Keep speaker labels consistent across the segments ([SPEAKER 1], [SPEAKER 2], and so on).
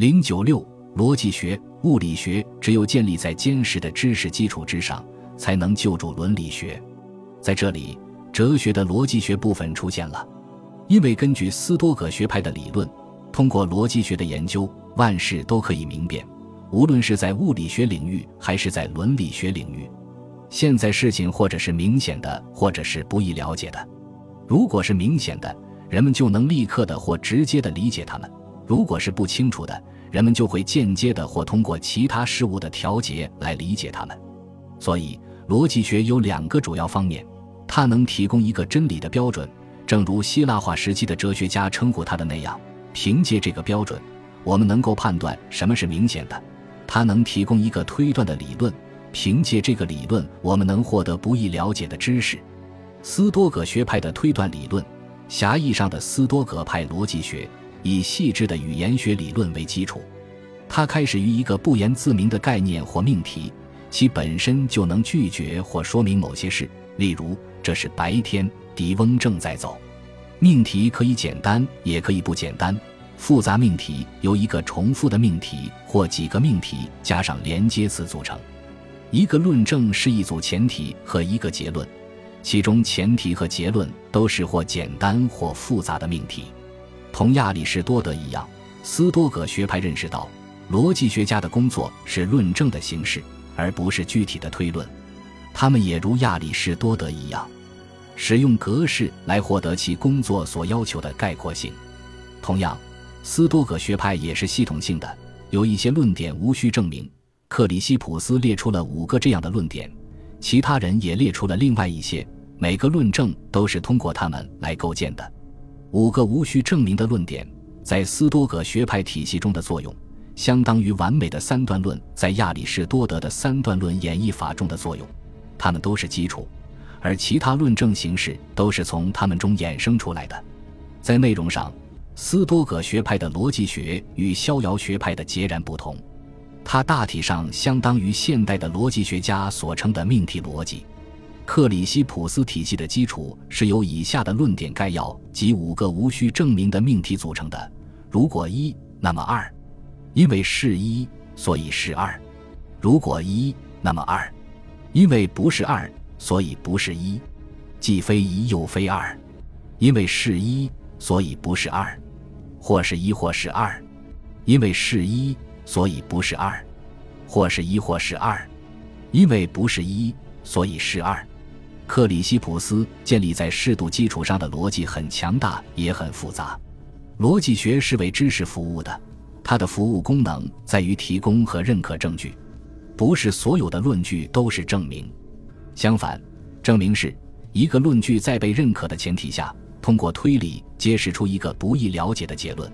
[SPEAKER 1] 零九六逻辑学、物理学只有建立在坚实的知识基础之上，才能救助伦理学。在这里，哲学的逻辑学部分出现了，因为根据斯多葛学派的理论，通过逻辑学的研究，万事都可以明辨，无论是在物理学领域还是在伦理学领域。现在事情或者是明显的，或者是不易了解的。如果是明显的，人们就能立刻的或直接的理解它们；如果是不清楚的，人们就会间接的或通过其他事物的调节来理解它们，所以逻辑学有两个主要方面：它能提供一个真理的标准，正如希腊化时期的哲学家称呼它的那样。凭借这个标准，我们能够判断什么是明显的；它能提供一个推断的理论，凭借这个理论，我们能获得不易了解的知识。斯多葛学派的推断理论，狭义上的斯多葛派逻辑学。以细致的语言学理论为基础，它开始于一个不言自明的概念或命题，其本身就能拒绝或说明某些事。例如，这是白天，狄翁正在走。命题可以简单，也可以不简单。复杂命题由一个重复的命题或几个命题加上连接词组成。一个论证是一组前提和一个结论，其中前提和结论都是或简单或复杂的命题。同亚里士多德一样，斯多葛学派认识到，逻辑学家的工作是论证的形式，而不是具体的推论。他们也如亚里士多德一样，使用格式来获得其工作所要求的概括性。同样，斯多葛学派也是系统性的，有一些论点无需证明。克里希普斯列出了五个这样的论点，其他人也列出了另外一些，每个论证都是通过他们来构建的。五个无需证明的论点，在斯多葛学派体系中的作用，相当于完美的三段论在亚里士多德的三段论演绎法中的作用。它们都是基础，而其他论证形式都是从它们中衍生出来的。在内容上，斯多葛学派的逻辑学与逍遥学派的截然不同，它大体上相当于现代的逻辑学家所称的命题逻辑。克里希普斯体系的基础是由以下的论点概要及五个无需证明的命题组成的：如果一，那么二；因为是一，所以是二；如果一，那么二；因为不是二，所以不是一；既非一又非二；因为是一，所以不是二；或是一或是二；因为是一，所以不是二；或是一或是二；因为不是一，所以是二。克里希普斯建立在适度基础上的逻辑很强大，也很复杂。逻辑学是为知识服务的，它的服务功能在于提供和认可证据。不是所有的论据都是证明，相反，证明是一个论据在被认可的前提下，通过推理揭示出一个不易了解的结论。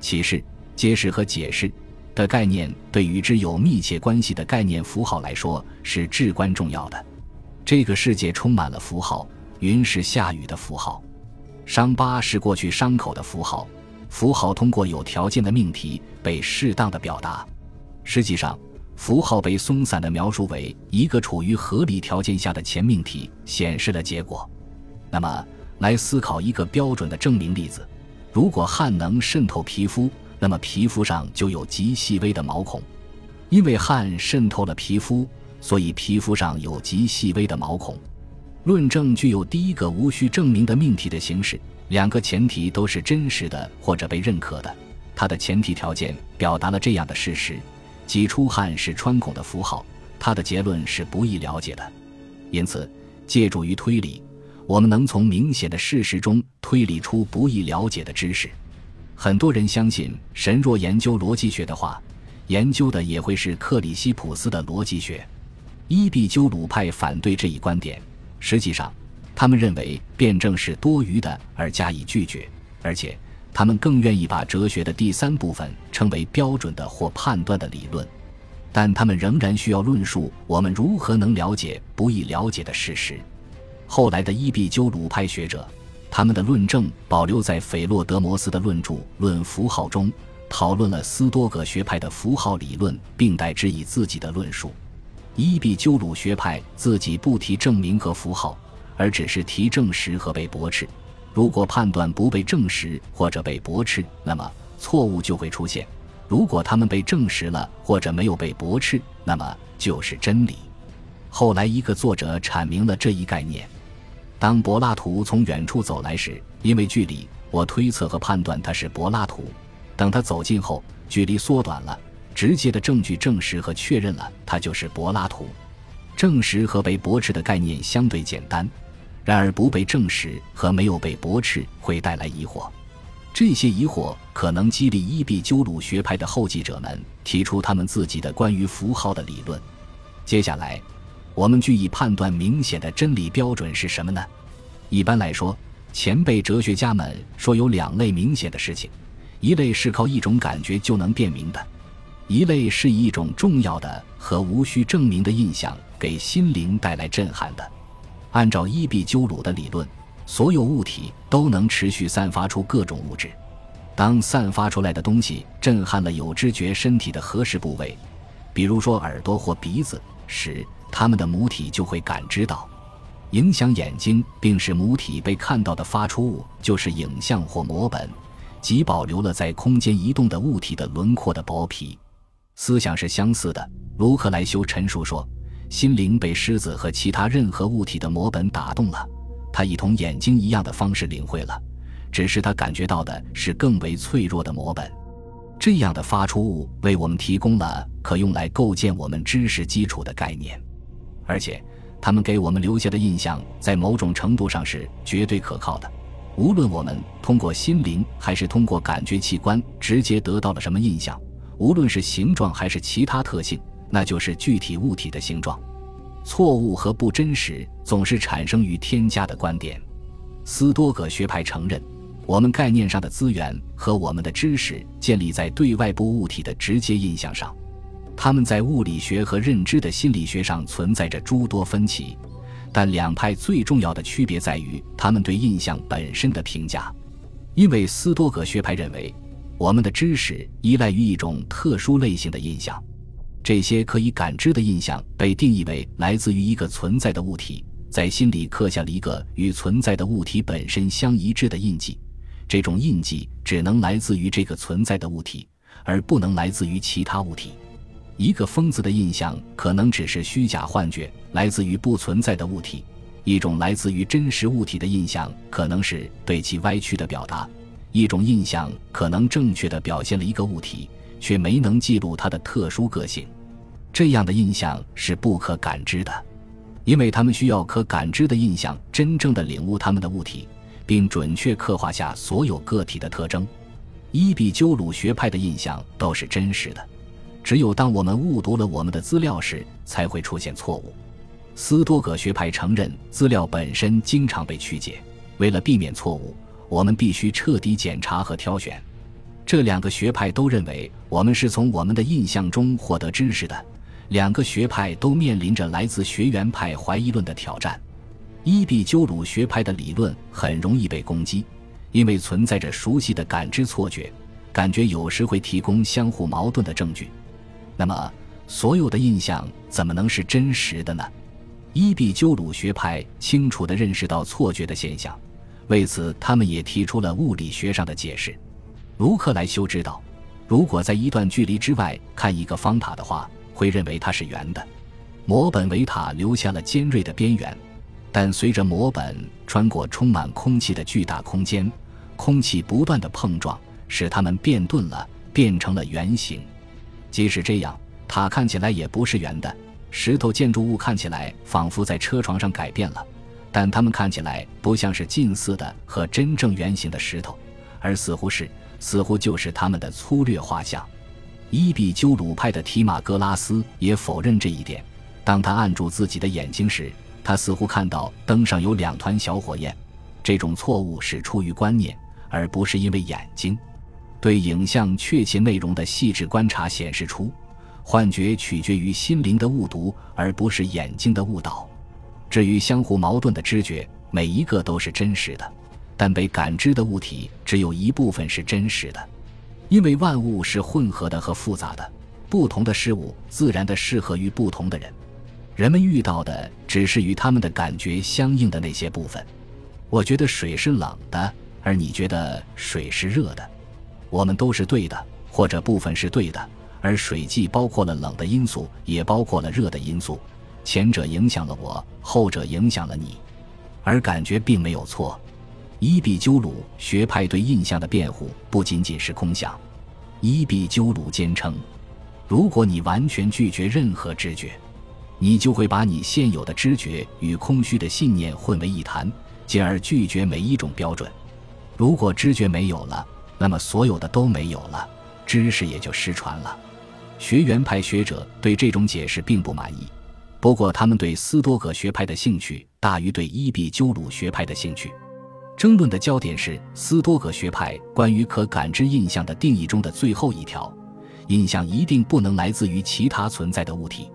[SPEAKER 1] 启示、揭示和解释的概念，对与之有密切关系的概念符号来说是至关重要的。这个世界充满了符号，云是下雨的符号，伤疤是过去伤口的符号。符号通过有条件的命题被适当的表达。实际上，符号被松散的描述为一个处于合理条件下的前命题，显示了结果。那么，来思考一个标准的证明例子：如果汗能渗透皮肤，那么皮肤上就有极细微的毛孔，因为汗渗透了皮肤。所以皮肤上有极细微的毛孔。论证具有第一个无需证明的命题的形式，两个前提都是真实的或者被认可的。它的前提条件表达了这样的事实：即出汗是穿孔的符号。它的结论是不易了解的。因此，借助于推理，我们能从明显的事实中推理出不易了解的知识。很多人相信，神若研究逻辑学的话，研究的也会是克里希普斯的逻辑学。伊壁鸠鲁派反对这一观点，实际上，他们认为辩证是多余的而加以拒绝，而且他们更愿意把哲学的第三部分称为标准的或判断的理论。但他们仍然需要论述我们如何能了解不易了解的事实。后来的伊壁鸠鲁派学者，他们的论证保留在斐洛德摩斯的论著《论符号》中，讨论了斯多葛学派的符号理论，并代之以自己的论述。伊壁鸠鲁学派自己不提证明和符号，而只是提证实和被驳斥。如果判断不被证实或者被驳斥，那么错误就会出现。如果他们被证实了或者没有被驳斥，那么就是真理。后来，一个作者阐明了这一概念：当柏拉图从远处走来时，因为距离，我推测和判断他是柏拉图；等他走近后，距离缩短了，直接的证据证实和确认了他就是柏拉图。证实和被驳斥的概念相对简单，然而不被证实和没有被驳斥会带来疑惑。这些疑惑可能激励伊壁鸠鲁学派的后继者们提出他们自己的关于符号的理论。接下来，我们据以判断明显的真理标准是什么呢？一般来说，前辈哲学家们说有两类明显的事情：一类是靠一种感觉就能辨明的；一类是以一种重要的和无需证明的印象给心灵带来震撼的。按照伊壁鸠鲁的理论。所有物体都能持续散发出各种物质，当散发出来的东西震撼了有知觉身体的合适部位，比如说耳朵或鼻子时，它们的母体就会感知到。影响眼睛并使母体被看到的发出物就是影像或模本，即保留了在空间移动的物体的轮廓的薄皮。思想是相似的。卢克莱修陈述说，心灵被狮子和其他任何物体的模本打动了。他以同眼睛一样的方式领会了，只是他感觉到的是更为脆弱的模本。这样的发出物为我们提供了可用来构建我们知识基础的概念，而且他们给我们留下的印象在某种程度上是绝对可靠的。无论我们通过心灵还是通过感觉器官直接得到了什么印象，无论是形状还是其他特性，那就是具体物体的形状。错误和不真实总是产生于添加的观点。斯多葛学派承认，我们概念上的资源和我们的知识建立在对外部物体的直接印象上。他们在物理学和认知的心理学上存在着诸多分歧，但两派最重要的区别在于他们对印象本身的评价。因为斯多葛学派认为，我们的知识依赖于一种特殊类型的印象。这些可以感知的印象被定义为来自于一个存在的物体，在心里刻下了一个与存在的物体本身相一致的印记。这种印记只能来自于这个存在的物体，而不能来自于其他物体。一个疯子的印象可能只是虚假幻觉，来自于不存在的物体；一种来自于真实物体的印象可能是对其歪曲的表达；一种印象可能正确地表现了一个物体，却没能记录它的特殊个性。这样的印象是不可感知的，因为他们需要可感知的印象真正的领悟他们的物体，并准确刻画下所有个体的特征。伊壁鸠鲁学派的印象都是真实的，只有当我们误读了我们的资料时，才会出现错误。斯多葛学派承认资料本身经常被曲解，为了避免错误，我们必须彻底检查和挑选。这两个学派都认为我们是从我们的印象中获得知识的。两个学派都面临着来自学员派怀疑论的挑战。伊壁鸠鲁学派的理论很容易被攻击，因为存在着熟悉的感知错觉，感觉有时会提供相互矛盾的证据。那么，所有的印象怎么能是真实的呢？伊壁鸠鲁学派清楚地认识到错觉的现象，为此他们也提出了物理学上的解释。卢克莱修知道，如果在一段距离之外看一个方塔的话。会认为它是圆的，模本维塔留下了尖锐的边缘，但随着模本穿过充满空气的巨大空间，空气不断的碰撞，使它们变钝了，变成了圆形。即使这样，塔看起来也不是圆的。石头建筑物看起来仿佛在车床上改变了，但它们看起来不像是近似的和真正圆形的石头，而似乎是，似乎就是它们的粗略画像。伊比鸠鲁派的提马格拉斯也否认这一点。当他按住自己的眼睛时，他似乎看到灯上有两团小火焰。这种错误是出于观念，而不是因为眼睛。对影像确切内容的细致观察显示出，幻觉取决于心灵的误读，而不是眼睛的误导。至于相互矛盾的知觉，每一个都是真实的，但被感知的物体只有一部分是真实的。因为万物是混合的和复杂的，不同的事物自然的适合于不同的人，人们遇到的只是与他们的感觉相应的那些部分。我觉得水是冷的，而你觉得水是热的，我们都是对的，或者部分是对的，而水既包括了冷的因素，也包括了热的因素，前者影响了我，后者影响了你，而感觉并没有错。伊壁鸠鲁学派对印象的辩护不仅仅是空想。伊壁鸠鲁坚称，如果你完全拒绝任何知觉，你就会把你现有的知觉与空虚的信念混为一谈，进而拒绝每一种标准。如果知觉没有了，那么所有的都没有了，知识也就失传了。学园派学者对这种解释并不满意，不过他们对斯多葛学派的兴趣大于对伊壁鸠鲁学派的兴趣。争论的焦点是斯多葛学派关于可感知印象的定义中的最后一条：印象一定不能来自于其他存在的物体。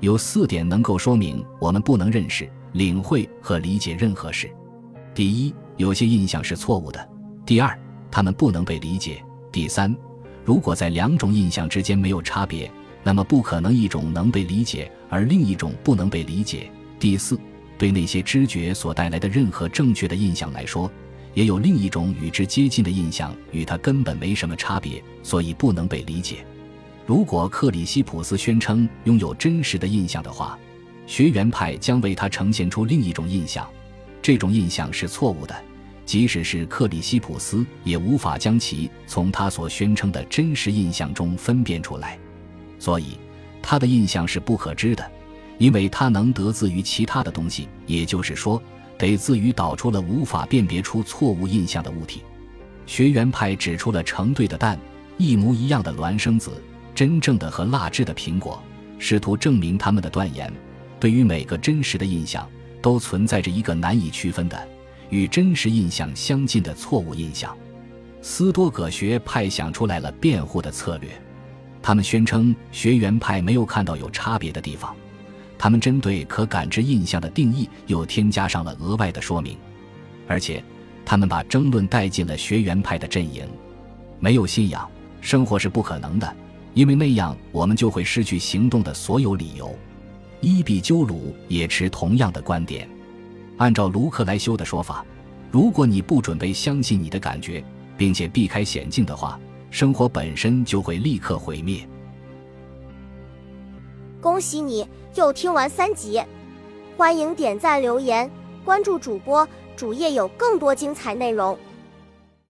[SPEAKER 1] 有四点能够说明我们不能认识、领会和理解任何事。第一，有些印象是错误的；第二，它们不能被理解；第三，如果在两种印象之间没有差别，那么不可能一种能被理解而另一种不能被理解；第四。对那些知觉所带来的任何正确的印象来说，也有另一种与之接近的印象，与它根本没什么差别，所以不能被理解。如果克里希普斯宣称拥有真实的印象的话，学园派将为他呈现出另一种印象，这种印象是错误的，即使是克里希普斯也无法将其从他所宣称的真实印象中分辨出来，所以他的印象是不可知的。因为他能得自于其他的东西，也就是说，得自于导出了无法辨别出错误印象的物体。学园派指出了成对的蛋、一模一样的孪生子、真正的和蜡制的苹果，试图证明他们的断言。对于每个真实的印象，都存在着一个难以区分的、与真实印象相近的错误印象。斯多葛学派想出来了辩护的策略，他们宣称学园派没有看到有差别的地方。他们针对可感知印象的定义又添加上了额外的说明，而且他们把争论带进了学园派的阵营。没有信仰，生活是不可能的，因为那样我们就会失去行动的所有理由。伊比鸠鲁也持同样的观点。按照卢克莱修的说法，如果你不准备相信你的感觉，并且避开险境的话，生活本身就会立刻毁灭。
[SPEAKER 2] 恭喜你又听完三集，欢迎点赞、留言、关注主播，主页有更多精彩内容。